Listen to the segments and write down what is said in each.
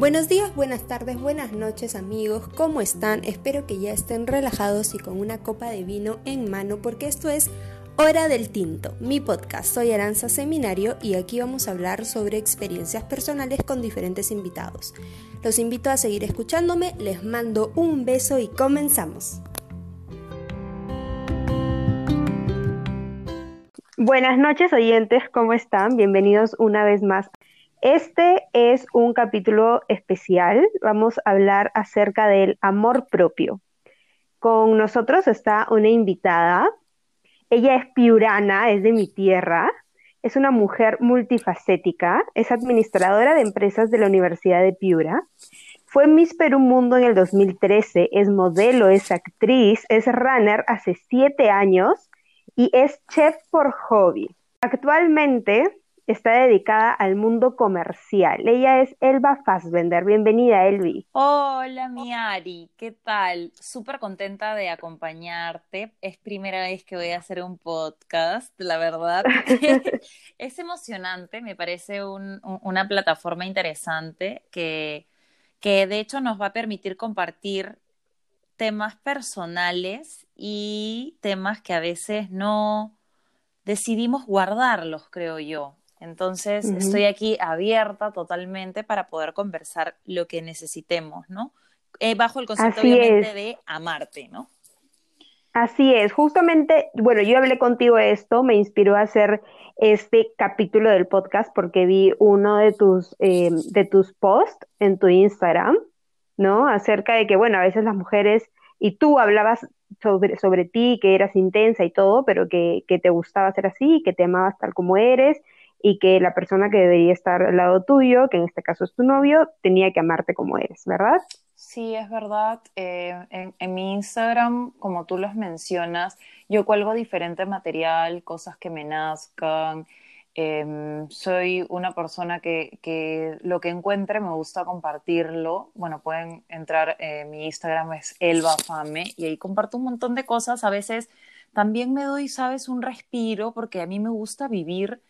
Buenos días, buenas tardes, buenas noches amigos, ¿cómo están? Espero que ya estén relajados y con una copa de vino en mano porque esto es Hora del Tinto, mi podcast. Soy Aranza Seminario y aquí vamos a hablar sobre experiencias personales con diferentes invitados. Los invito a seguir escuchándome, les mando un beso y comenzamos. Buenas noches oyentes, ¿cómo están? Bienvenidos una vez más este es un capítulo especial. Vamos a hablar acerca del amor propio. Con nosotros está una invitada. Ella es piurana, es de mi tierra. Es una mujer multifacética. Es administradora de empresas de la Universidad de Piura. Fue Miss Perú Mundo en el 2013. Es modelo, es actriz, es runner hace siete años y es chef por hobby. Actualmente está dedicada al mundo comercial. Ella es Elba Fassbender. Bienvenida, Elvi. Hola, mi Ari. ¿Qué tal? Súper contenta de acompañarte. Es primera vez que voy a hacer un podcast, la verdad. es emocionante, me parece una plataforma interesante que, que de hecho nos va a permitir compartir temas personales y temas que a veces no decidimos guardarlos, creo yo. Entonces, estoy aquí abierta totalmente para poder conversar lo que necesitemos, ¿no? Eh, bajo el concepto, obviamente, de amarte, ¿no? Así es, justamente, bueno, yo hablé contigo de esto, me inspiró a hacer este capítulo del podcast porque vi uno de tus, eh, de tus posts en tu Instagram, ¿no? Acerca de que, bueno, a veces las mujeres, y tú hablabas sobre, sobre ti, que eras intensa y todo, pero que, que te gustaba ser así, que te amabas tal como eres, y que la persona que debería estar al lado tuyo, que en este caso es tu novio, tenía que amarte como eres, ¿verdad? Sí, es verdad. Eh, en, mi Instagram, como tú los mencionas, yo cuelgo diferente material, cosas que me nazcan. Em, soy una persona que, que, lo que encuentre me gusta compartirlo. Bueno, pueden entrar, eh, mi Instagram es elbafame y ahí comparto un montón de cosas. A veces también me doy, sabes, un respiro porque a mí me gusta vivir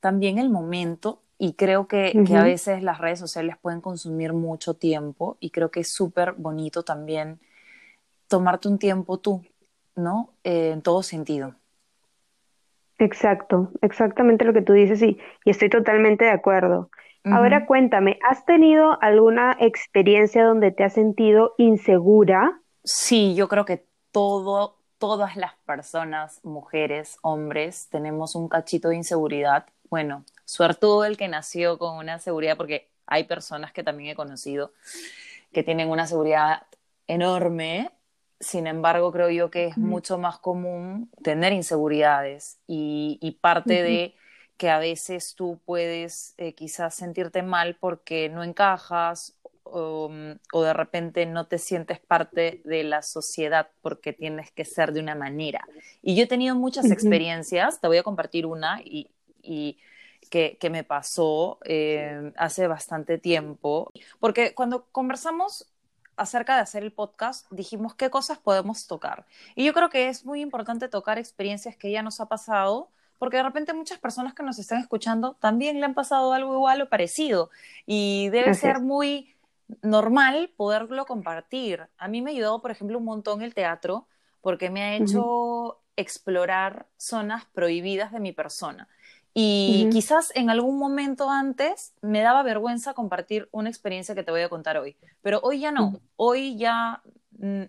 también el momento y creo que, a veces las redes sociales pueden consumir mucho tiempo y creo que es súper bonito también tomarte un tiempo tú, ¿no? Eh, en todo sentido. Exacto, exactamente lo que tú dices y, y estoy totalmente de acuerdo. Ahora cuéntame, ¿has tenido alguna experiencia donde te has sentido insegura? Sí, yo creo que todo, todas las personas, mujeres, hombres, tenemos un cachito de inseguridad bueno, suertudo el que nació con una seguridad, porque hay personas que también he conocido que tienen una seguridad enorme, sin embargo creo yo que es mucho más común tener inseguridades y, parte de que a veces tú puedes eh, quizás sentirte mal porque no encajas o, de repente no te sientes parte de la sociedad porque tienes que ser de una manera. Y yo he tenido muchas experiencias, te voy a compartir una y, y que, me pasó eh, hace bastante tiempo, porque cuando conversamos acerca de hacer el podcast, dijimos qué cosas podemos tocar. Y yo creo que es muy importante tocar experiencias que ya nos ha pasado, porque de repente muchas personas que nos están escuchando también le han pasado algo igual o parecido. Y debe ser muy normal poderlo compartir. A mí me ha ayudado, por ejemplo, un montón el teatro, porque me ha hecho explorar zonas prohibidas de mi persona. Y quizás en algún momento antes me daba vergüenza compartir una experiencia que te voy a contar hoy, pero hoy ya no, hoy ya mm,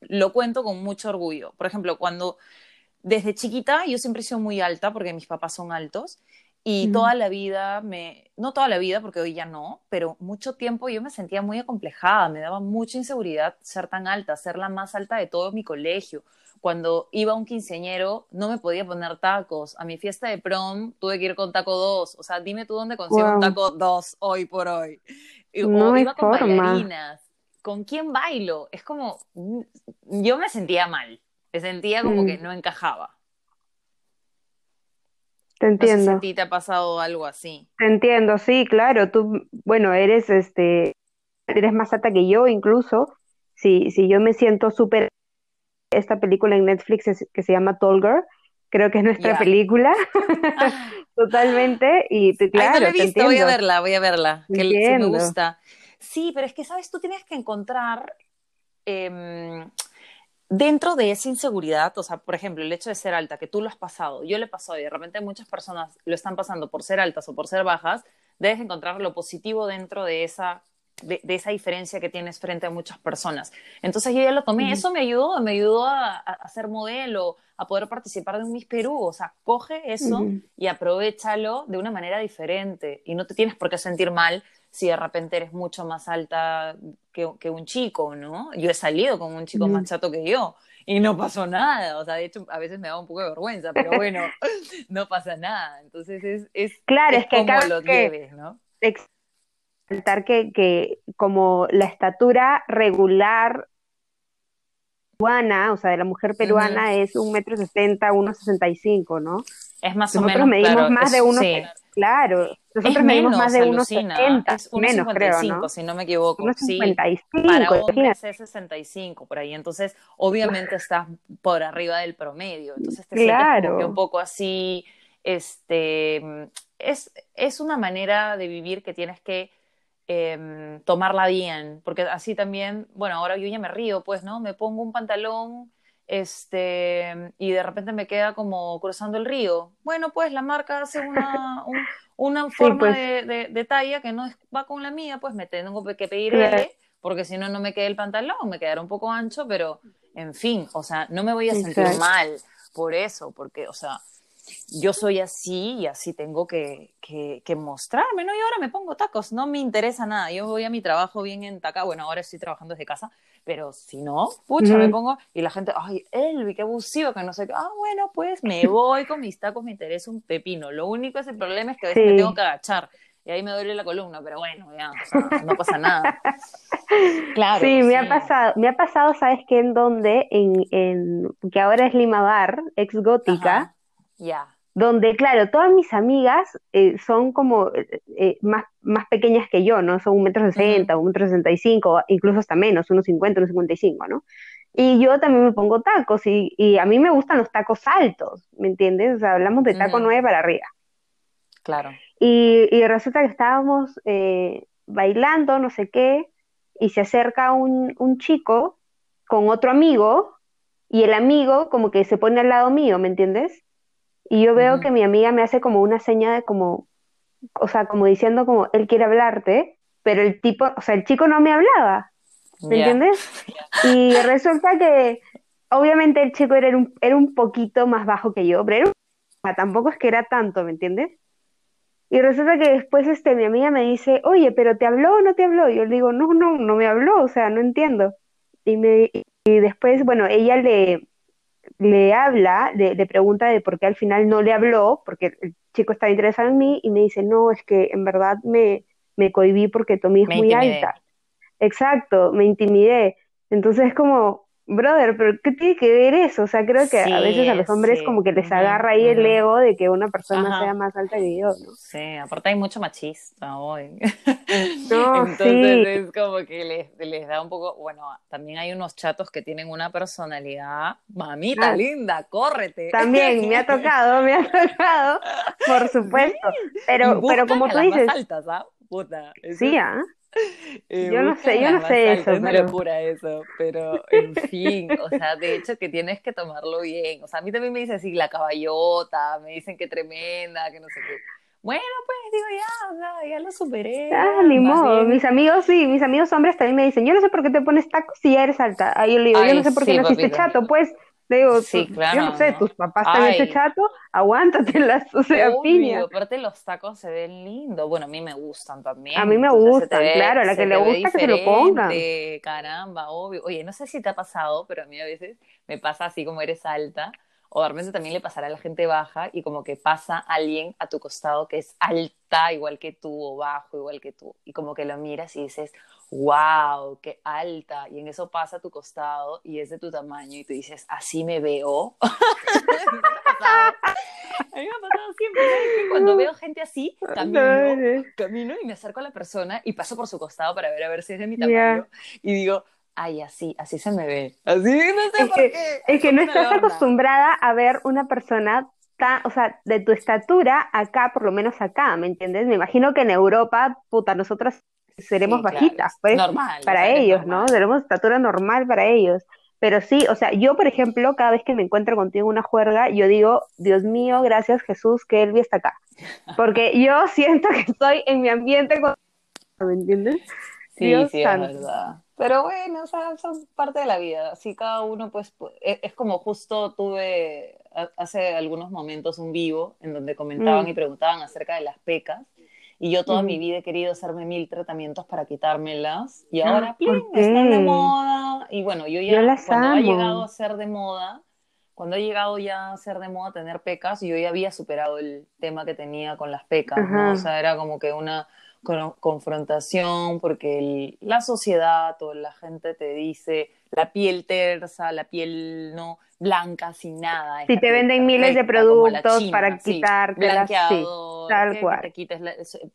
lo cuento con mucho orgullo. Por ejemplo, cuando desde chiquita yo siempre he sido muy alta porque mis papás son altos y toda la vida me, no toda la vida porque hoy ya no, pero mucho tiempo yo me sentía muy acomplejada, me daba mucha inseguridad ser tan alta, ser la más alta de todo mi colegio cuando iba a un quinceañero no me podía poner tacos. A mi fiesta de prom tuve que ir con taco 2. O sea, dime tú dónde consigo un taco 2 hoy por hoy. o iba con bailarinas. ¿Con quién bailo? Es como, mm, yo me sentía mal. Me sentía como que mm. no encajaba. Te entiendo. No sé a ti te ha pasado algo así. Te entiendo, sí, claro. Tú, bueno, eres este, eres más alta que yo incluso. Si, si yo me siento súper esta película en Netflix que se llama Tall Girl. Creo que es nuestra película, totalmente. Y claro, Ay, no la he visto, voy a verla, voy a verla, que me gusta. Sí, pero es que, ¿sabes? Tú tienes que encontrar em, dentro de esa inseguridad, o sea, por ejemplo, el hecho de ser alta, que tú lo has pasado, yo lo he pasado y de repente muchas personas lo están pasando por ser altas o por ser bajas, debes encontrar lo positivo dentro de esa de, esa diferencia que tienes frente a muchas personas. Entonces yo ya lo tomé, eso me ayudó, me ayudó a, a, ser modelo, a poder participar de un Miss Perú, o sea, coge eso y aprovechalo de una manera diferente. Y no te tienes por qué sentir mal si de repente eres mucho más alta que, que un chico, ¿no? Yo he salido con un chico más chato que yo y no pasó nada, o sea, de hecho a veces me da un poco de vergüenza, pero bueno, no pasa nada, entonces es, es, claro, es, que como lo lleves, ¿no? Que, que como la estatura regular peruana, o sea, de la mujer peruana es un metro sesenta, uno sesenta y cinco, ¿no? Es más o nosotros menos, medimos más de uno, claro, nosotros medimos más de unos setenta, menos creo, ¿no? si no me equivoco, unos sí, cinco, para hombres es 65 por ahí, entonces obviamente estás por arriba del promedio, entonces te claro. sientes como que un poco así, este, es, es una manera de vivir que tienes que eh, tomarla bien, porque así también, bueno, ahora yo ya me río, pues, ¿no? Me pongo un pantalón este, y de repente me queda como cruzando el río. Bueno, pues la marca hace una, una forma pues. de, de, talla que no va con la mía, pues me tengo que pedir L, porque si no, no me queda el pantalón, me quedará un poco ancho, pero en fin, o sea, no me voy a sentir mal por eso, porque, o sea, yo soy así y así tengo que, que, que, mostrarme, ¿no? Y ahora me pongo tacos, no me interesa nada. Yo voy a mi trabajo bien en taca, bueno, ahora estoy trabajando desde casa, pero si no, pucha, me pongo y la gente, ay, Elvi, qué abusivo, que no sé qué. Ah, bueno, pues me voy con mis tacos, me interesa un pepino. Lo único es el problema es que a veces me tengo que agachar y ahí me duele la columna, pero bueno, ya, no pasa nada. Claro. Sí, me ha pasado, me ha pasado, ¿sabes qué? En donde, en, en que ahora es Lima Bar, ex gótica. Ya. Donde, claro, todas mis amigas eh, son como eh, eh, más, más pequeñas que yo, ¿no? Son un metro sesenta, un metro sesenta y cinco, incluso hasta menos, unos cincuenta, unos cincuenta y cinco, ¿no? Y yo también me pongo tacos y, y, a mí me gustan los tacos altos, ¿me entiendes? O sea, hablamos de taco nueve para arriba. Claro. Y, y resulta que estábamos bailando, no sé qué, y se acerca un, un chico con otro amigo y el amigo como que se pone al lado mío, ¿me entiendes? Y yo veo que mi amiga me hace como una seña de como, o sea, como diciendo como, él quiere hablarte, pero el tipo, o sea, el chico no me hablaba, ¿me entiendes? Y resulta que, obviamente el chico era un, era un poquito más bajo que yo, pero tampoco es que era tanto, ¿me entiendes? Y resulta que después este, mi amiga me dice, oye, pero ¿te habló o no te habló? Y yo le digo, no, no, no me habló, o sea, no entiendo. Y, me, y después, bueno, ella le, le habla, le, pregunta de por qué al final no le habló, porque el chico estaba interesado en mí, y me dice, no, es que en verdad me, me cohibí porque Tommy es muy alta. Exacto, me intimidé. Entonces es como, brother, pero ¿qué tiene que ver eso? O sea, creo que a veces a los hombres como que les agarra ahí el ego de que una persona sea más alta que yo, ¿no? Sí, aparte hay mucho machista hoy. No, Entonces es como que les, les, da un poco, bueno, también hay unos chatos que tienen una personalidad, mamita ah. linda, córrete. También, me ha tocado, me ha tocado, por supuesto. Pero, pero como tú dices... Altas, ¿ah? Puta, sí, ¿ah? yo no sé, yo no sé eso. Es una locura eso, pero en fin, o sea, de hecho que tienes que tomarlo bien. O sea, a mí también me dicen así, la caballota, me dicen que tremenda, que no sé qué. Bueno, pues digo, ya, ya lo superé. Ah, ni modo. Mis amigos, sí, mis amigos hombres también me dicen, yo no sé por qué te pones tacos si ya eres alta. Ahí yo le digo, yo no sé por qué naciste chato, pues. Le digo, sí, claro, yo no sé, tus papás te han hecho chato, aguántatelas, o sea, Obvio, piña. aparte los tacos se ven lindos, bueno, a mí me gustan también. A mí me gustan, claro, a la que le gusta que se lo ponga. Caramba, obvio. Oye, no sé si te ha pasado, pero a mí a veces me pasa así como eres alta, o a veces también le pasará a la gente baja y como que pasa alguien a tu costado que es alta igual que tú o bajo igual que tú y como que lo miras y dices, wow, qué alta, y en eso pasa a tu costado y es de tu tamaño y tú dices, así me veo. a mí me ha pasado siempre, Que cuando veo gente así, camino, camino y me acerco a la persona y paso por su costado para ver a ver si es de mi tamaño y digo, ay, así, así se me ve. Así, no sé es por que, qué. Es que no estás acostumbrada a ver una persona tan, o sea, de tu estatura acá, por lo menos acá, ¿me entiendes? Me imagino que en Europa, puta, nosotras seremos Sí, claro, bajitas, pues, normal, para ellos, ¿no? Tenemos estatura normal para ellos. Pero sí, o sea, yo, por ejemplo, cada vez que me encuentro contigo en una juerga, yo digo, Dios mío, gracias Jesús que Elvi está acá. Porque yo siento que estoy en mi ambiente, con- ¿me entiendes? Sí, Dios sí, es verdad. Pero bueno, o sea, son parte de la vida. Así cada uno, pues, pu- es, como justo tuve hace algunos momentos un vivo en donde comentaban Mm. y preguntaban acerca de las pecas. Y yo toda mi vida he querido hacerme mil tratamientos para quitármelas. Y Ah, ahora, ¿por ¡plin! están de moda. Y bueno, yo ya, Yo las cuando ha amo. llegado a ser de moda, cuando ha llegado ya a ser de moda tener pecas, yo ya había superado el tema que tenía con las pecas, ¿no? O sea, era como que una con- confrontación porque el- la sociedad o la gente te dice la piel tersa, la piel no blanca, sin nada. Si te venden miles de productos china, para sí. quitártelas, sí, Blanqueador, tal que cual. te quites la,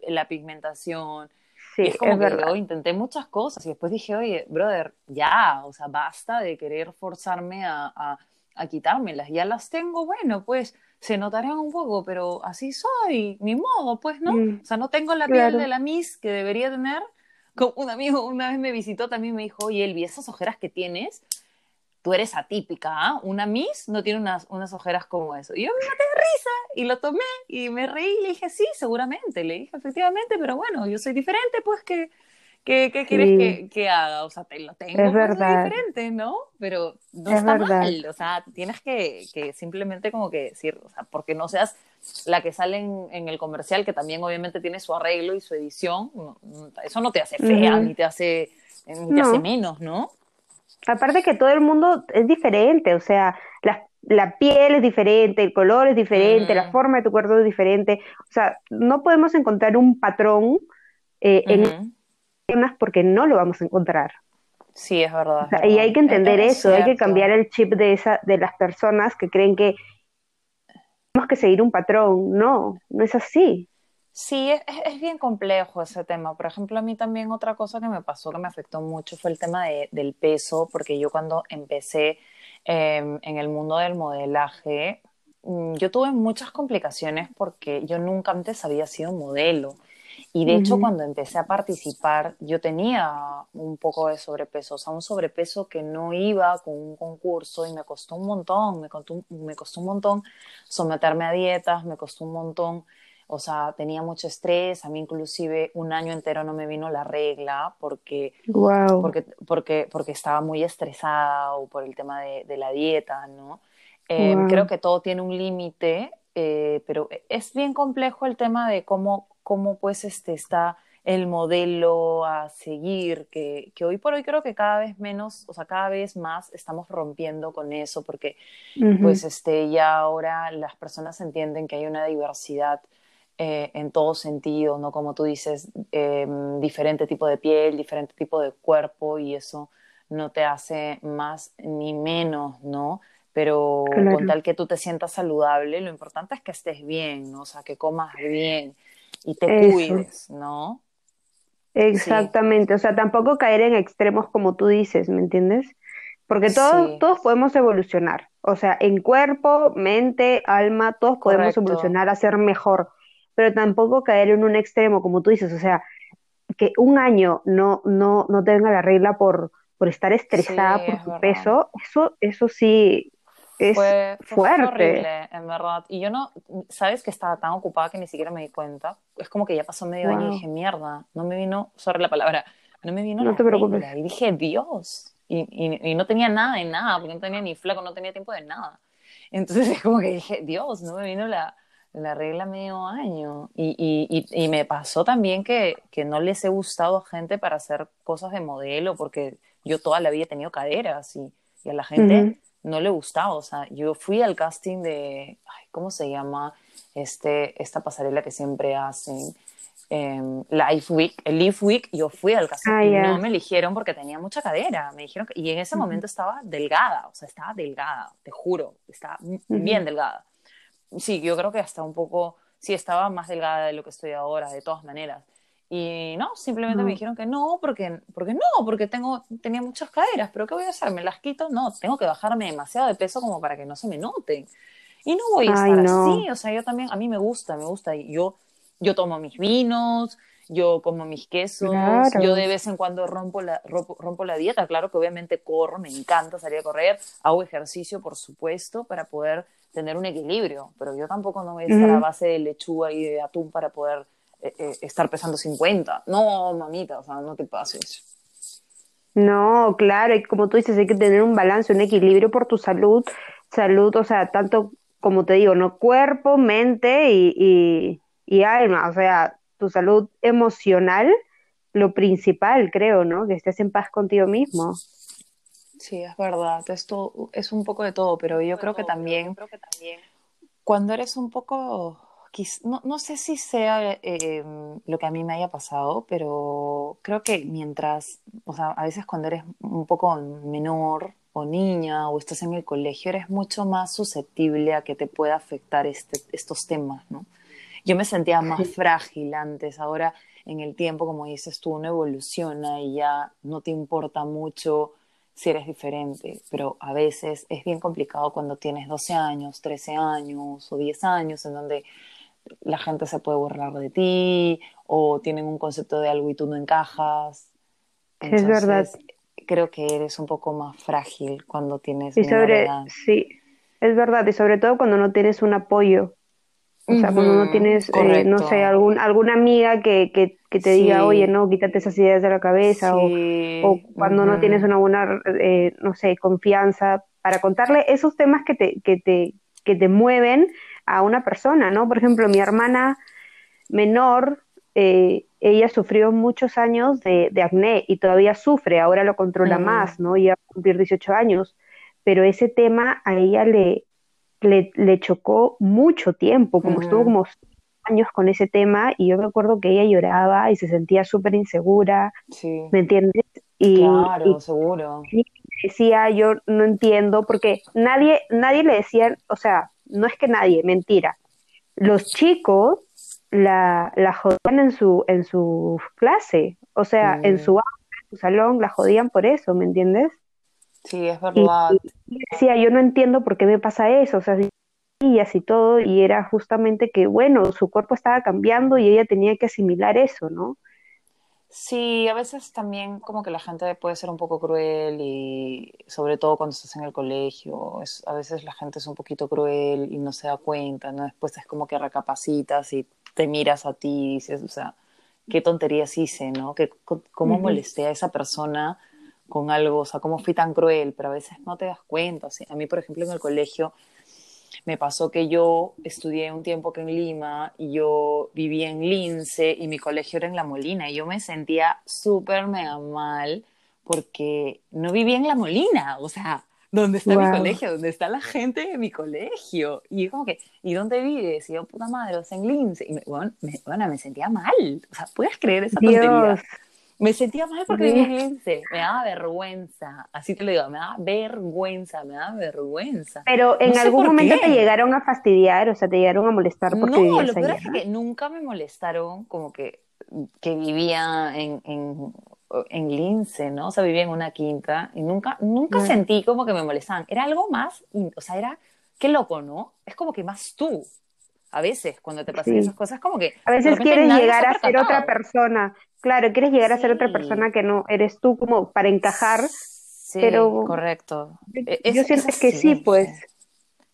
la pigmentación. Sí, Y es como es que verdad. yo intenté muchas cosas y después dije, oye, brother, ya, o sea, basta de querer forzarme a, a, a quitármelas. Ya las tengo, bueno, pues se notarán un poco, pero así soy, ni modo, pues, ¿no? Mm, O sea, no tengo la claro. piel de la Miss que debería tener. Como un amigo una vez me visitó, también me dijo, oye, Elvi, esas ojeras que tienes, tú eres atípica, ¿ah? Una Miss no tiene unas, unas ojeras como eso. Y yo me maté de risa y lo tomé y me reí y le dije, sí, seguramente. Le dije, efectivamente, pero bueno, yo soy diferente, pues, ¿qué, qué, qué quieres Sí. que, que haga? O sea, te lo tengo, Es verdad. diferente, ¿no? Pero no Es está verdad. mal, o sea, tienes que, que simplemente como que decir, o sea, porque no seas la que sale en, en el comercial, que también obviamente tiene su arreglo y su edición, no- eso no te hace fea, ni te hace, ni te hace menos, ¿no? Aparte que todo el mundo es diferente, o sea, la, la piel es diferente, el color es diferente, la forma de tu cuerpo es diferente. O sea, no podemos encontrar un patrón eh, en Personas porque no lo vamos a encontrar. Sí, es verdad. O es sea, y hay que entender Es- es eso, hay que cambiar el chip de esa, de las personas que creen que tenemos que seguir un patrón. No, no es así. Sí, es, es- bien complejo ese tema. Por ejemplo, a mí también otra cosa que me pasó, que me afectó mucho, fue el tema de- del peso, porque yo cuando empecé eh, en el mundo del modelaje, mm, yo tuve muchas complicaciones porque yo nunca antes había sido modelo. Y de hecho, cuando empecé a participar, yo tenía un poco de sobrepeso, o sea, un sobrepeso que no iba con un concurso y me costó un montón, me costó, un- me costó un montón someterme a dietas, me costó un montón, o sea, tenía mucho estrés, a mí inclusive un año entero no me vino la regla porque Wow. porque, porque, porque estaba muy estresada o por el tema de, de la dieta, ¿no? Eh, Wow. Creo que todo tiene un límite, eh, pero es bien complejo el tema de cómo, cómo pues este, está el modelo a seguir, que, que hoy por hoy creo que cada vez menos, o sea, cada vez más estamos rompiendo con eso, porque pues este, ya ahora las personas entienden que hay una diversidad eh, en todo sentido, ¿no? Como tú dices, eh, diferente tipo de piel, diferente tipo de cuerpo y eso no te hace más ni menos, ¿no? Pero Claro. con tal que tú te sientas saludable, lo importante es que estés bien, ¿no? O sea, que comas bien y te Eso. cuides, ¿no? Exactamente, o sea, tampoco caer en extremos como tú dices, ¿me entiendes? Porque todos, Sí. todos podemos evolucionar, o sea, en cuerpo, mente, alma, todos podemos Correcto. evolucionar a ser mejor, pero tampoco caer en un extremo como tú dices, o sea, que un año no, no, no te venga la regla por, por estar estresada Sí, por es tu verdad. peso, eso, eso sí es Fue, fue fuerte. horrible, en verdad. Y yo no, sabes que estaba tan ocupada que ni siquiera me di cuenta. Es como que ya pasó medio año y Wow. dije, mierda, no me vino, sorry la palabra, no me vino No la te preocupes. regla. Y dije, Dios. Y, y, y no tenía nada de nada, porque no tenía ni flaco, no tenía tiempo de nada. Entonces es como que dije, Dios, no me vino la, la regla medio año. Y, y, me pasó también que, que no les he gustado a gente para hacer cosas de modelo, porque yo toda la vida he tenido caderas y, y a la gente Ujú. No le gustaba. O sea, yo fui al casting de, ay, ¿cómo se llama? Este, esta pasarela que siempre hacen. em, Life Week, el Life Week, yo fui al casting Ah, no me eligieron porque tenía mucha cadera. Me dijeron que- y en ese momento estaba delgada, o sea, estaba delgada, te juro, estaba bien delgada. Sí, yo creo que hasta un poco, sí, estaba más delgada de lo que estoy ahora, de todas maneras. Y no, simplemente me No. dijeron que no, porque, porque no, porque tengo, tenía muchas caderas, pero ¿qué voy a hacer? ¿Me las quito? No, tengo que bajarme demasiado de peso como para que no se me noten. Y no voy a Ay, estar no. así, o sea, yo también, a mí me gusta, me gusta, yo, yo tomo mis vinos, yo como mis quesos, yo de vez en cuando rompo la, rompo, la dieta, claro que obviamente corro, me encanta salir a correr, hago ejercicio, por supuesto, para poder tener un equilibrio, pero yo tampoco no voy a estar a base de lechuga y de atún para poder eh, eh, estar pesando 50. No, mamita, o sea, no te pases. No, claro, y como tú dices, hay que tener un balance, un equilibrio por tu salud, salud, o sea, tanto como te digo, no cuerpo, mente y, y alma, o sea, tu salud emocional, lo principal, creo, ¿no? Que estés en paz contigo mismo. Sí, es verdad, esto es un poco de todo, pero yo creo que también, cuando eres un poco, no, no sé si sea em, lo que a mí me haya pasado, pero creo que mientras, o sea, a veces cuando eres un poco menor o niña o estás en el colegio, eres mucho más susceptible a que te pueda afectar este, estos temas, ¿no? Yo me sentía más frágil antes, ahora en el tiempo, como dices tú, uno evoluciona y ya no te importa mucho si eres diferente, pero a veces es bien complicado cuando tienes 12 años, 13 años o 10 años en donde la gente se puede burlar de ti o tienen un concepto de algo y tú no encajas. es verdad. Creo que eres un poco más frágil cuando tienes y sobre, Sí, es verdad, y sobre todo cuando no tienes un apoyo. O sea, cuando no tienes, eh, no sé, algún, alguna amiga que, que, que te diga, oye, no, quítate esas ideas de la cabeza, o, o, cuando no tienes una buena, eh, no sé, confianza para contarle esos temas que te, que te, que te mueven a una persona, ¿no? Por ejemplo, mi hermana menor, eh, ella sufrió muchos años de, de, acné y todavía sufre, ahora lo controla más, ¿no? Ya va a cumplir 18 años, pero ese tema a ella le, le, le chocó mucho tiempo, como estuvo como años con ese tema y yo me acuerdo que ella lloraba y se sentía súper insegura, ¿me entiendes? Y, claro, seguro. Y decía, yo no entiendo, porque nadie, nadie le decía, o sea, no es que nadie, mentira. Los chicos la, la jodían en su, en su clase, o sea, en su, en su salón la jodían por eso, ¿me entiendes? Sí, es verdad. Y, decía, yo no entiendo por qué me pasa eso, o sea, y así todo, y era justamente que, bueno, su cuerpo estaba cambiando y ella tenía que asimilar eso, ¿no? Sí, a veces también como que la gente puede ser un poco cruel y sobre todo cuando estás en el colegio, es, a veces la gente es un poquito cruel y no se da cuenta, ¿no? Después es como que recapacitas y te miras a ti y dices, o sea, qué tonterías hice, ¿no? Que, ¿Cómo molesté a esa persona con algo, o sea, cómo fui tan cruel, pero a veces no te das cuenta. a mí, por ejemplo, en el colegio me pasó que yo estudié un tiempo que en Lima y yo vivía en Lince y mi colegio era en La Molina y yo me sentía súper mega mal porque no vivía en La Molina, o sea, ¿dónde está mi colegio? ¿Dónde está la gente de mi colegio? Y yo como que, ¿y dónde vives? Y yo, puta madre, o sea, en Lince. Y me, bueno, me, me sentía mal, o sea, ¿puedes creer esa tontería? Me sentía mal porque sí. me daba vergüenza, así te lo digo, me daba vergüenza, me daba vergüenza. Pero en algún momento te llegaron a fastidiar, o sea, te llegaron a molestar porque No, lo peor es que nunca me molestaron como que, que vivía en, en, en Lince, ¿no? O sea, vivía en una quinta y nunca, nunca sentí como que me molestaban. Era algo más, o sea, era, qué loco, ¿no? Es como que más tú, a veces cuando te pasan esas cosas como que a veces quieres llegar a ser otra persona Claro, quieres llegar a ser otra persona que no eres tú como para encajar. Sí, pero correcto. Yo, e, siento que sí, pues.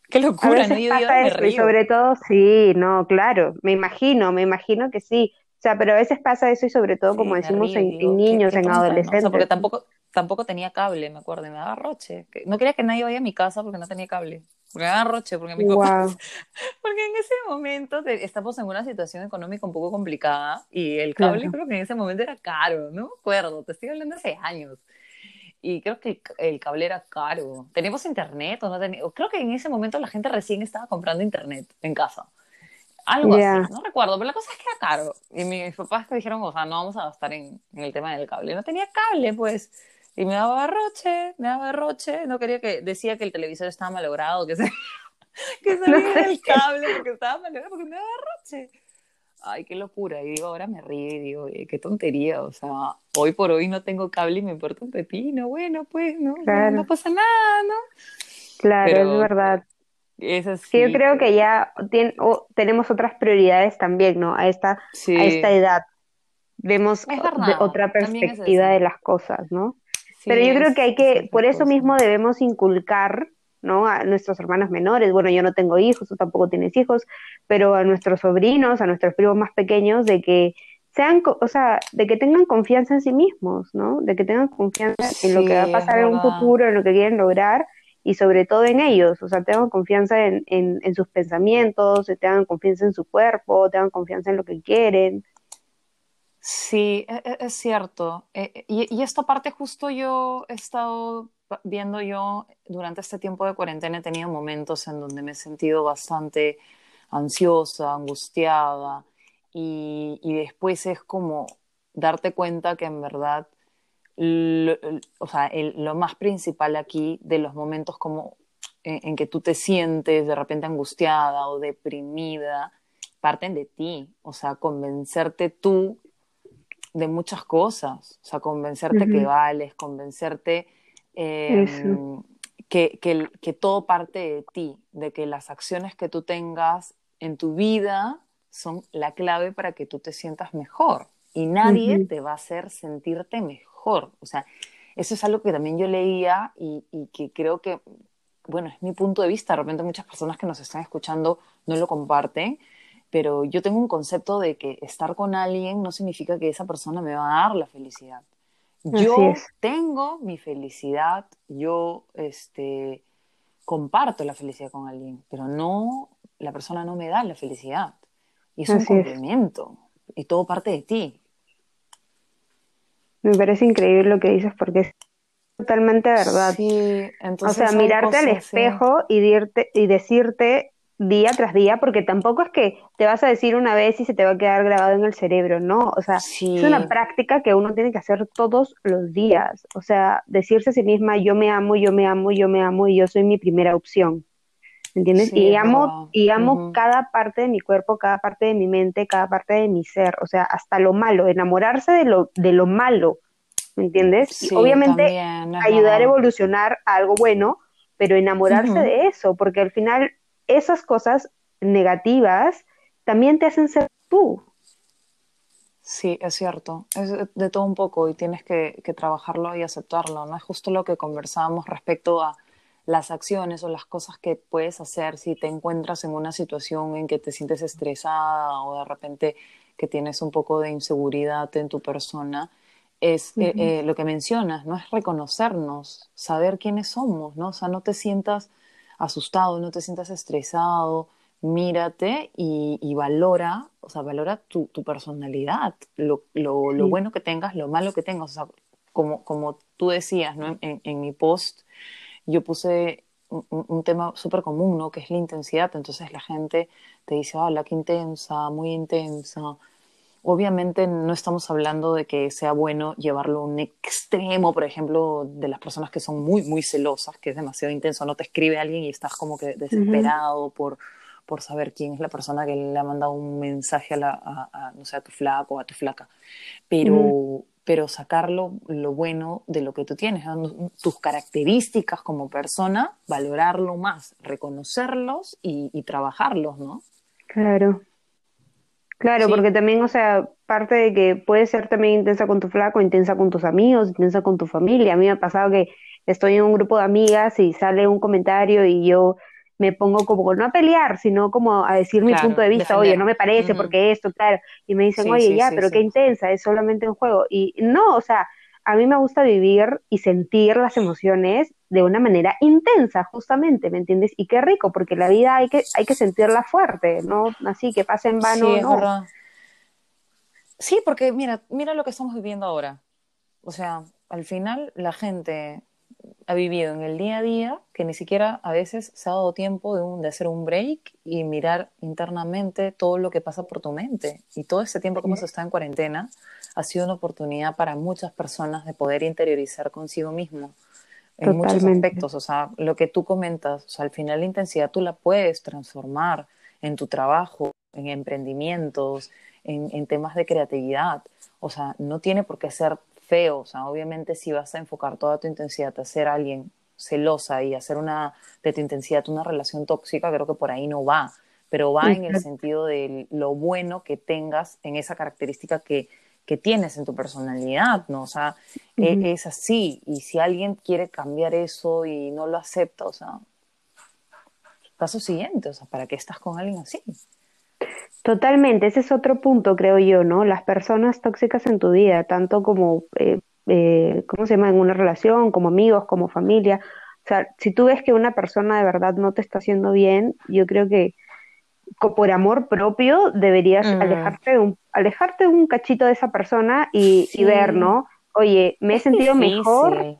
Qué locura, ¿no? Yo, pasa eso, y sobre todo, sí, no, claro, me imagino, me imagino que sí. O sea, pero a veces pasa eso y sobre todo, como decimos, en, niños, en adolescentes. porque tampoco, tampoco tenía cable, me acuerdo, y me daba roche. No quería que nadie vaya a mi casa porque no tenía cable. Porque me daba roche, porque mi Porque en ese momento estamos en una situación económica un poco complicada y el cable creo que en ese momento era caro, no me acuerdo, te estoy hablando hace años. Y creo que el, cable era caro. ¿Teníamos internet o no teníamos? Creo que en ese momento la gente recién estaba comprando internet en casa. Algo así, no recuerdo, pero la cosa es que era caro. Y mis papás me dijeron, o sea, no vamos a gastar en, en el tema del cable. No tenía cable, pues. Y me daba roche, me daba roche. No quería que, decía que el televisor estaba malogrado, que se, que salía el cable porque estaba malogrado, porque me daba roche. Ay, qué locura. Y digo, ahora me río y digo, qué tontería. O sea, hoy por hoy no tengo cable y me importa un pepino. Bueno, pues, ¿no? No, pasa nada, ¿no? Claro, es verdad. Es Sí, yo creo que ya tenemos otras prioridades también, ¿no? A esta, a esta edad. vemos otra perspectiva de las cosas, ¿no? Pero yo creo que hay que, por eso mismo debemos inculcar, ¿no? A nuestros hermanos menores, bueno, yo no tengo hijos, tú tampoco tienes hijos, pero a nuestros sobrinos, a nuestros primos más pequeños, de que sean, o sea, de que tengan confianza en sí mismos, ¿no? De que tengan confianza en lo que va a pasar en un futuro, en lo que quieren lograr y sobre todo en ellos, o sea, tengan confianza en, en, sus pensamientos, tengan confianza en su cuerpo, tengan confianza en lo que quieren. Sí, e, e, es, cierto. E, y, esta parte justo yo he estado viendo yo durante este tiempo de cuarentena, he tenido momentos en donde me he sentido bastante ansiosa, angustiada, y, y después es como darte cuenta que en verdad lo, o sea, lo más principal aquí de los momentos como en, que tú te sientes de repente angustiada o deprimida, parten de ti, o sea, convencerte tú de muchas cosas, o sea, convencerte que vales, convencerte em, que, que, que, todo parte de ti, de que las acciones que tú tengas en tu vida son la clave para que tú te sientas mejor. Y nadie te va a hacer sentirte mejor. O sea, eso es algo que también yo leía y, que creo que, bueno, es mi punto de vista. De repente muchas personas que nos están escuchando no lo comparten, pero yo tengo un concepto de que estar con alguien no significa que esa persona me va a dar la felicidad. Yo tengo mi felicidad, yo este, comparto la felicidad con alguien, pero no, la persona no me da la felicidad. Y es un complemento, y todo parte de ti. Me parece increíble lo que dices porque es totalmente verdad. Sí, entonces o sea, mirarte al espejo y, y decirte día tras día, porque tampoco es que te vas a decir una vez y se te va a quedar grabado en el cerebro, ¿no? O sea, es una práctica que uno tiene que hacer todos los días. O sea, decirse a sí misma, yo me amo, yo me amo, yo me amo y yo soy mi primera opción. ¿entiendes? y amo, y amo cada parte de mi cuerpo, cada parte de mi mente, cada parte de mi ser, o sea, hasta lo malo, enamorarse de lo, de lo malo, ¿me entiendes? y obviamente ayudar a evolucionar a algo bueno, pero enamorarse de eso, porque al final esas cosas negativas también te hacen ser tú. Sí, es cierto, es de todo un poco y tienes que, que trabajarlo y aceptarlo, ¿no? Es justo lo que conversábamos respecto a las acciones o las cosas que puedes hacer si te encuentras en una situación en que te sientes estresada o de repente que tienes un poco de inseguridad en tu persona, es eh, eh, lo que mencionas, ¿no? Es reconocernos, saber quiénes somos, ¿no? O sea, no te sientas asustado, no te sientas estresado, mírate y, valora, o sea, valora tu, personalidad, lo, lo, bueno que tengas, lo malo que tengas, o sea, como, como tú decías, ¿no? En, en mi post, yo puse un, tema súper común, ¿no? Que es la intensidad. Entonces la gente te dice, la qué intensa, muy intensa. Obviamente no estamos hablando de que sea bueno llevarlo a un extremo, por ejemplo, de las personas que son muy, muy celosas, que es demasiado intenso. No te escribe alguien y estás como que desesperado por, por saber quién es la persona que le ha mandado un mensaje a, la, no sé, a tu flaco o a tu flaca. Pero, pero sacarlo lo bueno de lo que tú tienes, tus características como persona, valorarlo más, reconocerlos y, trabajarlos, ¿no? Claro. Claro, porque también, o sea, parte de que puedes ser también intensa con tu flaco, intensa con tus amigos, intensa con tu familia. A mí me ha pasado que estoy en un grupo de amigas y sale un comentario y yo me pongo como no a pelear, sino como a decir mi punto de vista, oye, no me parece porque esto, claro, y me dicen, oye, ya, pero qué intensa, es solamente un juego. Y no, o sea, a mí me gusta vivir y sentir las emociones de una manera intensa, justamente, ¿me entiendes? Y qué rico, porque la vida hay que, hay que sentirla fuerte, ¿no? Así que pase en vano, sí, no. Sí, porque mira, mira lo que estamos viviendo ahora. O sea, al final la gente ha vivido en el día a día que ni siquiera a veces se ha dado tiempo de, de, hacer un break y mirar internamente todo lo que pasa por tu mente. Y todo este tiempo que hemos estado en cuarentena ha sido una oportunidad para muchas personas de poder interiorizar consigo mismo en muchos aspectos. O sea, lo que tú comentas, o sea, al final la intensidad tú la puedes transformar en tu trabajo, en emprendimientos, en, en temas de creatividad. O sea, no tiene por qué ser feo. O sea, obviamente si vas a enfocar toda tu intensidad a ser alguien celosa y hacer una, de tu intensidad una relación tóxica, creo que por ahí no va. Pero va en el sentido de lo bueno que tengas en esa característica que, que tienes en tu personalidad, ¿no? O sea, e, es así. Y si alguien quiere cambiar eso y no lo acepta, o sea, paso siguiente, o sea, ¿para qué estás con alguien así? Totalmente, ese es otro punto, creo yo, ¿no? Las personas tóxicas en tu vida, tanto como, eh, eh, ¿cómo se llama? En una relación, como amigos, como familia. O sea, si tú ves que una persona de verdad no te está haciendo bien, yo creo que por amor propio deberías mm. alejarte, de un, alejarte un cachito de esa persona y, ver, ¿no? Oye, ¿me he sentido mejor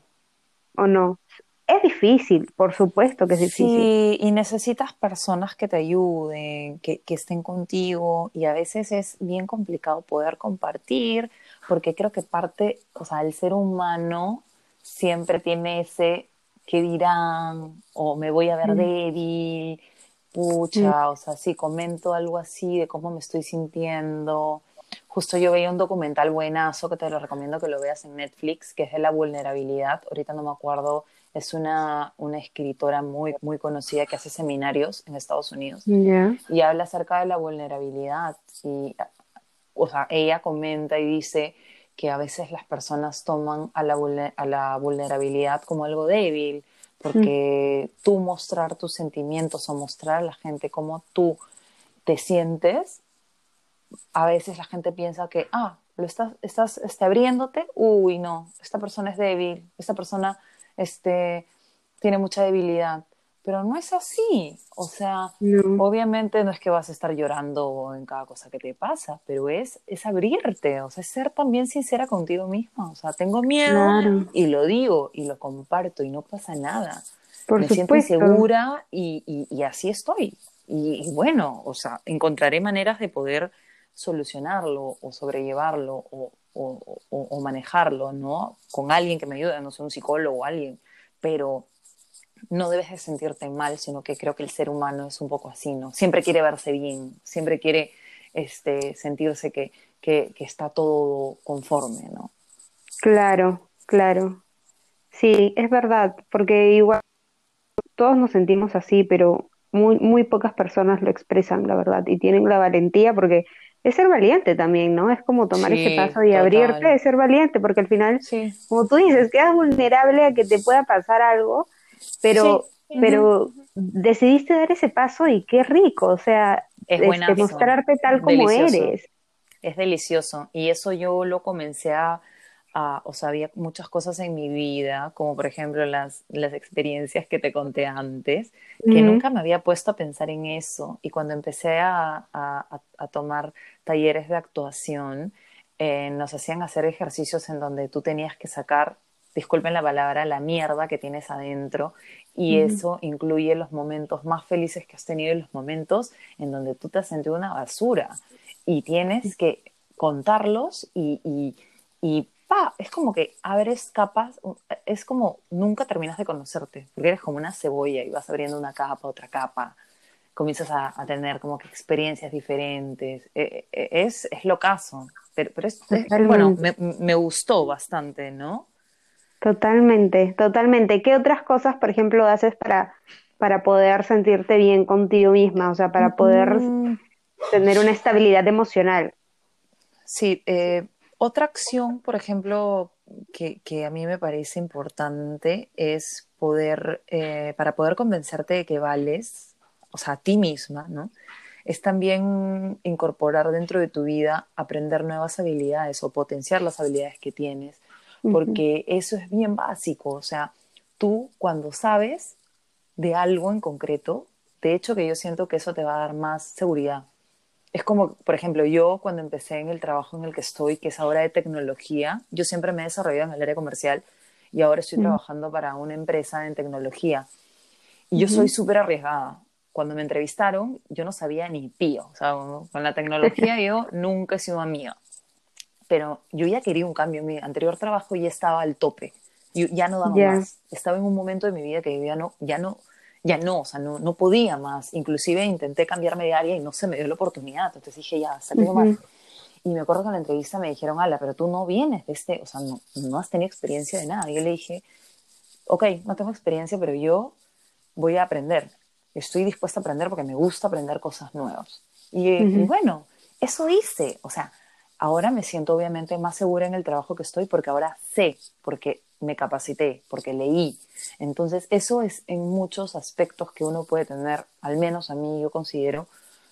o no? Es difícil, por supuesto que es difícil. Sí, y necesitas personas que te ayuden, que, que estén contigo, y a veces es bien complicado poder compartir, porque creo que parte, o sea, el ser humano siempre tiene ese que dirán, o me voy a ver mm. débil, pucha, o sea, si comento algo así de cómo me estoy sintiendo. Justo yo veía un documental buenazo que te lo recomiendo que lo veas en Netflix, que es de la vulnerabilidad. Ahorita no me acuerdo, es una, una escritora muy, muy conocida que hace seminarios en Estados Unidos y habla acerca de la vulnerabilidad. Y, o sea, ella comenta y dice que a veces las personas toman a la, a la vulnerabilidad como algo débil porque tú mostrar tus sentimientos o mostrar a la gente cómo tú te sientes, a veces la gente piensa que, ah, lo estás, estás este, abriéndote, uy, no, esta persona es débil, esta persona este, tiene mucha debilidad. Pero no es así. O sea, obviamente no es que vas a estar llorando en cada cosa que te pasa, pero es, es abrirte, o sea, es ser también sincera contigo misma. O sea, tengo miedo y lo digo y lo comparto y no pasa nada. Me siento insegura y, y, así estoy. Y, bueno, o sea, encontraré maneras de poder solucionarlo o sobrellevarlo o, o, o manejarlo, ¿no? Con alguien que me ayude, no sé, un psicólogo o alguien, pero no debes de sentirte mal, sino que creo que el ser humano es un poco así, ¿no? Siempre quiere verse bien, siempre quiere este, sentirse que, que, está todo conforme, ¿no? Claro, claro. Sí, es verdad, porque igual todos nos sentimos así, pero muy, muy pocas personas lo expresan, la verdad, y tienen la valentía porque es ser valiente también, ¿no? Es como tomar ese paso y abrirte, es ser valiente, porque al final, como tú dices, quedas vulnerable a que te pueda pasar algo pero, pero decidiste dar ese paso y qué rico, o sea, es este, mostrarte tal como eres. Es delicioso. Y eso yo lo comencé a, o sea, había muchas cosas en mi vida, como por ejemplo las, las experiencias que te conté antes, que nunca me había puesto a pensar en eso. Y cuando empecé a, a, a tomar talleres de actuación, eh, nos hacían hacer ejercicios en donde tú tenías que sacar disculpen la palabra, la mierda que tienes adentro y eso incluye los momentos más felices que has tenido y los momentos en donde tú te has sentido una basura y tienes que contarlos y, y, y pa, es como que abres capas, es como nunca terminas de conocerte, porque eres como una cebolla y vas abriendo una capa, otra capa, comienzas a, tener como que experiencias diferentes, e, e, es, es lo caso, pero, pero es, bueno, me, me gustó bastante, ¿no? Totalmente, totalmente. ¿Qué otras cosas, por ejemplo, haces para, para poder sentirte bien contigo misma? O sea, para poder tener una estabilidad emocional. Sí, eh, otra acción, por ejemplo, que, a mí me parece importante es poder, eh, para poder convencerte de que vales, o sea, a ti misma, ¿no? Es también incorporar dentro de tu vida, aprender nuevas habilidades o potenciar las habilidades que tienes porque eso es bien básico, o sea, tú cuando sabes de algo en concreto, de hecho que yo siento que eso te va a dar más seguridad. Es como, por ejemplo, yo cuando empecé en el trabajo en el que estoy, que es ahora de tecnología, yo siempre me he desarrollado en el área comercial y ahora estoy trabajando para una empresa en tecnología. Y yo soy súper arriesgada. Cuando me entrevistaron, yo no sabía ni pío. O sea, con la tecnología yo nunca he sido amiga pero yo ya quería un cambio. En mi anterior trabajo ya estaba al tope. Yo ya no daba más. Estaba en un momento de mi vida que ya no, ya no, ya no, o sea, no, no podía más. Inclusive intenté cambiarme de área y no se me dio la oportunidad. Entonces dije, ya, hasta uh más. Y me acuerdo que en la entrevista me dijeron, Ala, pero tú no vienes de este, o sea, no, no has tenido experiencia de nada. Y yo le dije, ok, no tengo experiencia, pero yo voy a aprender. Estoy dispuesta a aprender porque me gusta aprender cosas nuevas. Y, y bueno, eso hice. O sea, ahora me siento obviamente más segura en el trabajo que estoy porque ahora sé, porque me capacité, porque leí. Entonces, eso es en muchos aspectos que uno puede tener, al menos a mí yo considero,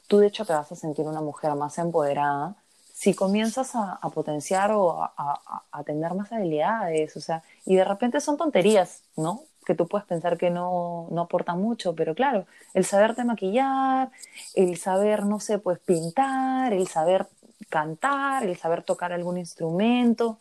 tú de hecho te vas a sentir una mujer más empoderada si comienzas a, potenciar o a, tener más habilidades, o sea, y de repente son tonterías, ¿no? Que tú puedes pensar que no, no aportan mucho, pero claro, el saberte maquillar, el saber, no sé, pues pintar, el saber cantar, el saber tocar algún instrumento,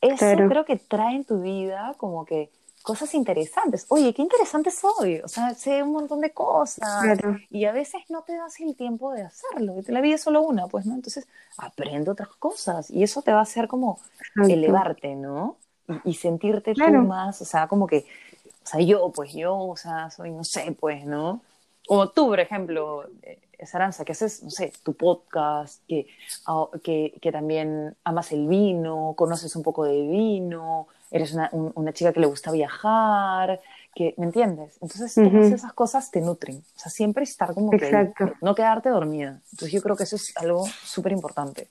eso creo que trae en tu vida como que cosas interesantes. Oye, qué interesante soy. O sea, sé un montón de cosas. Y a veces no te das el tiempo de hacerlo. La vida es solo una, pues, ¿no? Entonces, aprende otras cosas. Y eso te va a hacer como elevarte, ¿no? Y, sentirte tú más, o sea, como que, o sea, yo, pues yo, o sea, soy, no sé, pues, ¿no? O tú, por ejemplo, eh, Saranza, que haces, no sé, tu podcast, que, ah, que, que también amas el vino, conoces un poco de vino, eres una, una chica que le gusta viajar, que, ¿me entiendes? Entonces, todas esas cosas te nutren. O sea, siempre estar como que no quedarte dormida. Entonces, yo creo que eso es algo súper importante.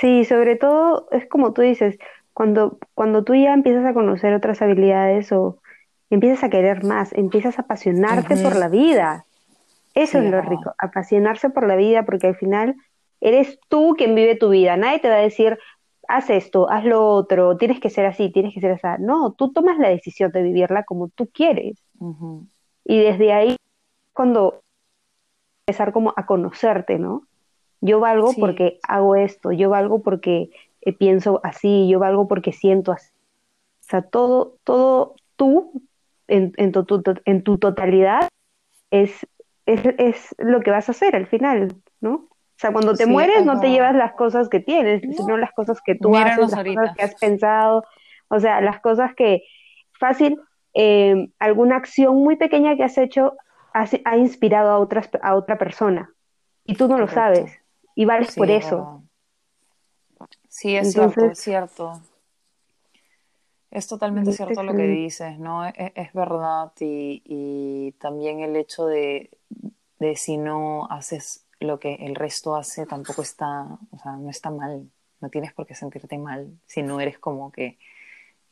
Sí, sobre todo, es como tú dices, cuando, cuando tú ya empiezas a conocer otras habilidades o empiezas a querer más, empiezas a apasionarte por la vida. Eso es lo rico, apasionarse por la vida, porque al final eres tú quien vive tu vida. Nadie te va a decir, haz esto, haz lo otro, tienes que ser así, tienes que ser así. No, tú tomas la decisión de vivirla como tú quieres. Y desde ahí, cuando empezar como a conocerte, ¿no? Yo valgo porque hago esto, yo valgo porque eh, pienso así, yo valgo porque siento así. O sea, todo, todo tú, en, en, tu, en tu totalidad, es, es, es lo que vas a hacer al final, ¿no? O sea, cuando te mueres no te llevas las cosas que tienes, sino las cosas que tú haces, las cosas que has pensado, o sea, las cosas que fácil, eh, alguna acción muy pequeña que has hecho ha, inspirado a, otras, a otra persona y tú no lo sabes y vales por eso. Sí, es cierto, es cierto. Es totalmente cierto lo que dices, ¿no? Es, es verdad y, y, también el hecho de, de si no haces lo que el resto hace tampoco está, o sea, no está mal. No tienes por qué sentirte mal si no eres como que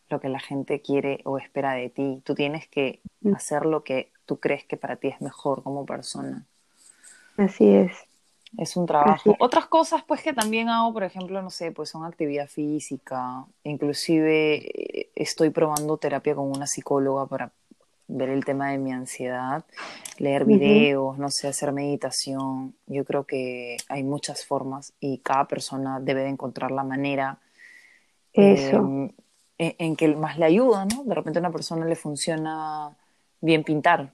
lo que la gente quiere o espera de ti. Tú tienes que mm. hacer lo que tú crees que para ti es mejor como persona. Así es. Es un trabajo. Otras cosas, pues, que también hago, por ejemplo, no sé, pues son actividad física. Inclusive eh, estoy probando terapia con una psicóloga para ver el tema de mi ansiedad, leer videos, no sé, hacer meditación. Yo creo que hay muchas formas y cada persona debe de encontrar la manera em, en, que más le ayuda, ¿no? De repente a una persona le funciona bien pintar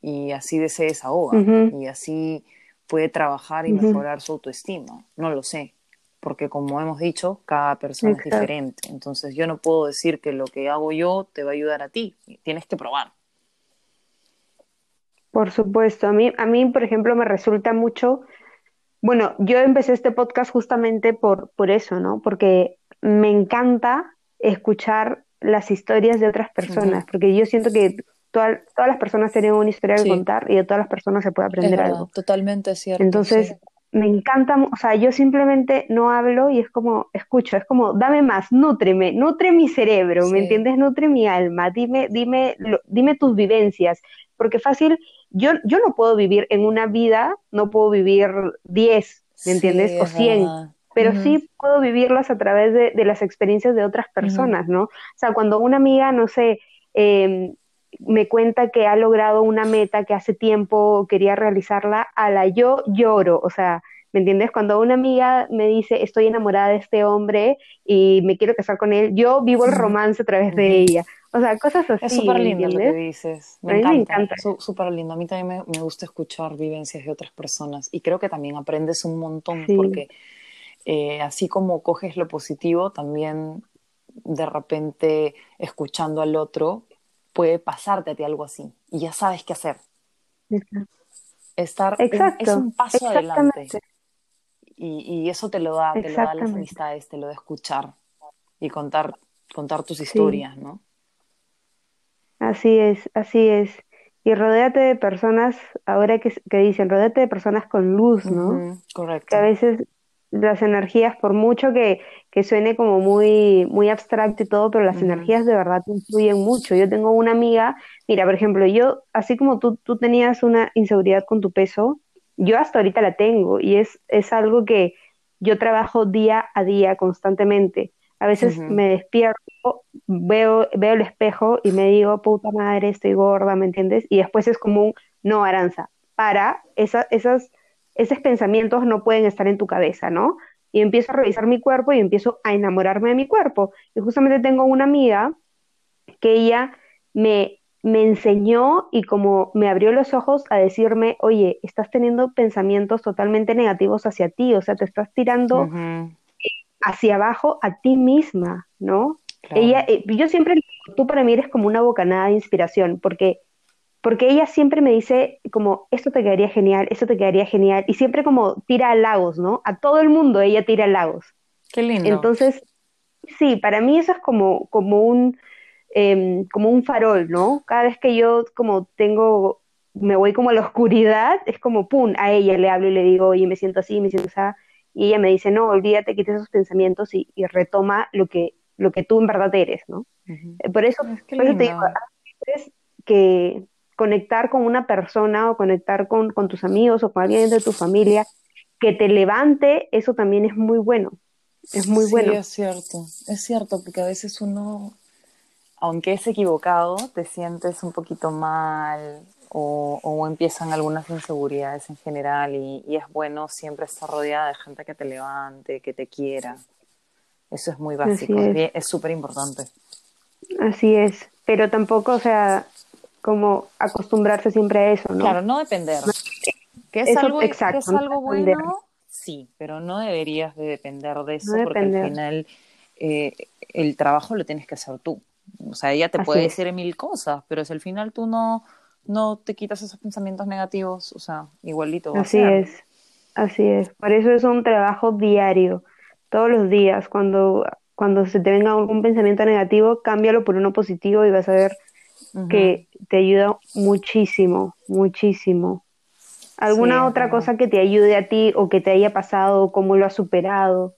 y así de se desahoga y así puede trabajar y mejorar su autoestima. No lo sé porque como hemos dicho, cada persona es diferente. Entonces yo no puedo decir que lo que hago yo te va a ayudar a ti, tienes que probar. Por supuesto, a mí, a mí, por ejemplo, me resulta mucho, bueno, yo empecé este podcast justamente por, por eso, ¿no? Porque me encanta escuchar las historias de otras personas, porque yo siento que todas las personas tienen una historia que contar y de todas las personas se puede aprender algo. Totalmente cierto. Entonces, me encanta, o sea, yo simplemente no hablo y es como, escucho, es como, dame más, nútreme, nutre mi cerebro, ¿me entiendes? Nutre mi alma, dime, dime, dime tus vivencias, porque fácil, yo, yo no puedo vivir en una vida, no puedo vivir 10, ¿me entiendes? o 100, pero sí puedo vivirlas a través de, las experiencias de otras personas, ¿no? O sea, cuando una amiga, no sé, eh, me cuenta que ha logrado una meta que hace tiempo quería realizarla, a la yo lloro, o sea, ¿me entiendes? Cuando una amiga me dice, estoy enamorada de este hombre y me quiero casar con él, yo vivo el romance a través de ella. O sea, cosas así. Es súper lindo lo que dices. Me a mí encanta. me encanta. Súper lindo. A mí también me, gusta escuchar vivencias de otras personas y creo que también aprendes un montón porque eh, así como coges lo positivo, también de repente escuchando al otro puede pasarte a ti algo así y ya sabes qué hacer. Estar es un paso adelante. Y, eso te lo da, te lo da las amistades, te lo da escuchar y contar, contar tus historias, ¿no? Así es, así es. Y rodéate de personas, ahora que, que dicen, rodéate de personas con luz, ¿no? correcto. Que a veces las energías, por mucho que, que suene como muy, muy abstracto y todo, pero las energías de verdad influyen mucho. Yo tengo una amiga, mira, por ejemplo, yo, así como tú, tú tenías una inseguridad con tu peso, yo hasta ahorita la tengo y es, es algo que yo trabajo día a día constantemente. A veces me despierto, veo, veo el espejo y me digo, puta madre, estoy gorda, ¿me entiendes? Y después es como un, no, Aranza, para, esa, esas esos pensamientos no pueden estar en tu cabeza, ¿no? Y empiezo a revisar mi cuerpo y empiezo a enamorarme de mi cuerpo. Y justamente tengo una amiga que ella me, me enseñó y como me abrió los ojos a decirme, oye, estás teniendo pensamientos totalmente negativos hacia ti, o sea, te estás tirando hacia abajo a ti misma, ¿no? Ella, eh, yo siempre, tú para mí eres como una bocanada de inspiración, porque porque ella siempre me dice como, esto te quedaría genial, esto te quedaría genial, y siempre como tira a lagos, ¿no? A todo el mundo ella tira a lagos. Qué lindo. Entonces, sí, para mí eso es como, como, un, em, como un farol, ¿no? Cada vez que yo como tengo, me voy como a la oscuridad, es como, ¡pum!, a ella le hablo y le digo, oye, me siento así, me siento así, y ella me dice, no, olvídate, quita esos pensamientos y, retoma lo que, lo que tú en verdad eres, ¿no? Por eso, por eso te digo, que conectar con una persona o conectar con, tus amigos o con alguien de tu familia que te levante, eso también es muy bueno. Es muy bueno. Sí, es cierto. Es cierto, porque a veces uno, aunque es equivocado, te sientes un poquito mal o, empiezan algunas inseguridades en general y, y, es bueno siempre estar rodeada de gente que te levante, que te quiera. Eso es muy básico, es súper importante. Así es, pero tampoco, o sea, como acostumbrarse siempre a eso, ¿no? Claro, no depender. Que es, algo, exacto, es algo bueno, sí, pero no deberías de depender de eso porque al final eh, el trabajo lo tienes que hacer tú. O sea, ella te puede decir mil cosas, pero si al final tú no, no te quitas esos pensamientos negativos, o sea, igualito. así es, así es. Por eso es un trabajo diario, todos los días. Cuando, cuando se te venga algún pensamiento negativo, cámbialo por uno positivo y vas a ver que te ayuda muchísimo, muchísimo. ¿Alguna otra cosa que te ayude a ti o que te haya pasado, cómo lo has superado?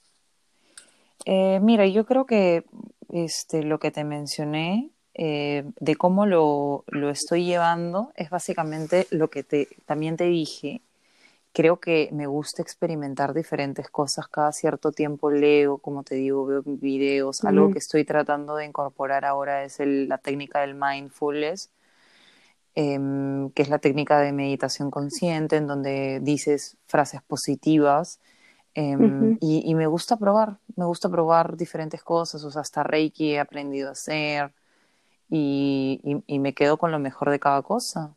Eh, mira, yo creo que este, lo que te mencioné eh, de cómo lo, lo, estoy llevando es básicamente lo que te, también te dije, creo que me gusta experimentar diferentes cosas. Cada cierto tiempo leo, como te digo, veo videos. Algo que estoy tratando de incorporar ahora es la técnica del mindfulness, em, que es la técnica de meditación consciente, en donde dices frases positivas. Em, y, me gusta probar, me gusta probar diferentes cosas, o sea, hasta Reiki he aprendido a hacer y, y me quedo con lo mejor de cada cosa,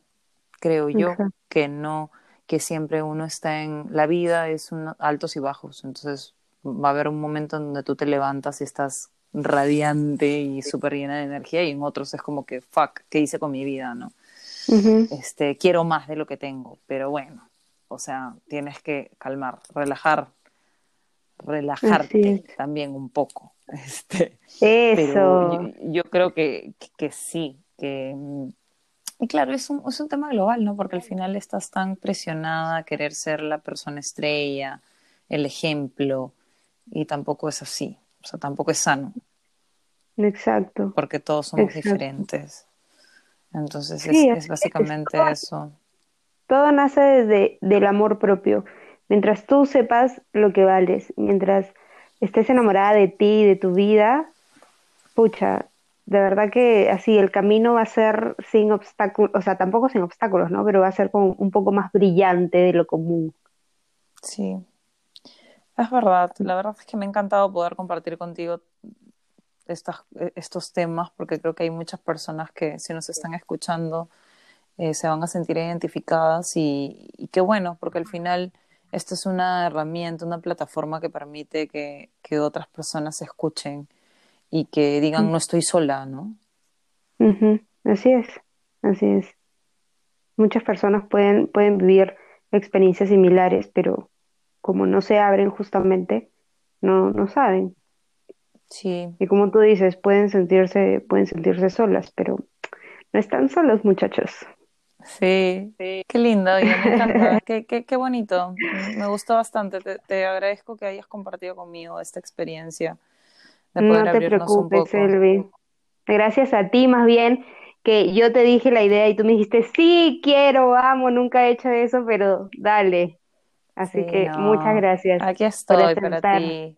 creo yo, que no, que siempre uno está en la vida, es un altos y bajos, entonces va a haber un momento en donde tú te levantas y estás radiante y súper llena de energía y en otros es como que, fuck, ¿qué hice con mi vida? ¿no? este, quiero más de lo que tengo, pero bueno, o sea, tienes que calmar, relajar, relajarte también un poco. Este, Eso. yo, creo que, que, sí, que y claro, es un, es un tema global, ¿no? Porque al final estás tan presionada a querer ser la persona estrella, el ejemplo, y tampoco es así, o sea, tampoco es sano. Exacto. Porque todos somos diferentes. Entonces es, básicamente eso. Todo nace desde del amor propio. Mientras tú sepas lo que vales, mientras estés enamorada de ti, de tu vida, pucha, de verdad que así el camino va a ser sin obstáculos, o sea, tampoco sin obstáculos, ¿no? Pero va a ser como un poco más brillante de lo común. Sí, es verdad. La verdad es que me ha encantado poder compartir contigo estas, estos temas porque creo que hay muchas personas que si nos están escuchando eh, se van a sentir identificadas y, y qué bueno, porque al final esta es una herramienta, una plataforma que permite que, que otras personas se escuchen y que digan no estoy sola, ¿no? Así es, así es. Muchas personas pueden, pueden vivir experiencias similares, pero como no se abren justamente, no, no saben. Sí. Y como tú dices, pueden sentirse, pueden sentirse solas, pero no están solos, muchachos. Sí, qué lindo, y me encanta, qué, qué, qué bonito, me gustó bastante, te, te agradezco que hayas compartido conmigo esta experiencia de poder No te preocupes. Elvi. Gracias a ti, más bien, que yo te dije la idea y tú me dijiste, sí, quiero, amo, nunca he hecho eso, pero dale. Así Sí, que muchas gracias aquí estoy para ti,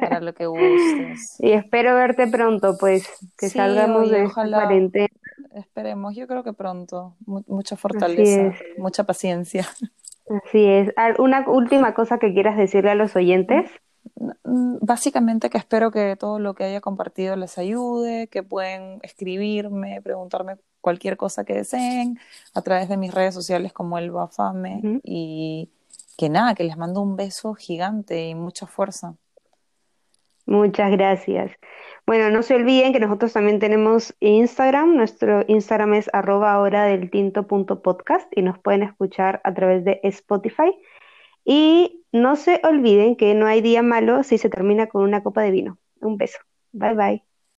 para lo que gustes. Y espero verte pronto, pues, que Sí, salgamos de esta cuarentena. esperemos, yo creo que pronto, Mu- mucha fortaleza, mucha paciencia. así es. Una última cosa que quieras decirle a los oyentes. Mm, Básicamente que espero que todo lo que haya compartido les ayude, que pueden escribirme, preguntarme cualquier cosa que deseen a través de mis redes sociales como el Bafame y que nada, que les mando un beso gigante y mucha fuerza. Muchas gracias. Bueno, no se olviden que nosotros también tenemos Instagram. Nuestro Instagram es arroba hora del tinto punto podcast y nos pueden escuchar a través de Spotify. Y no se olviden que no hay día malo si se termina con una copa de vino. Un beso. Bye bye.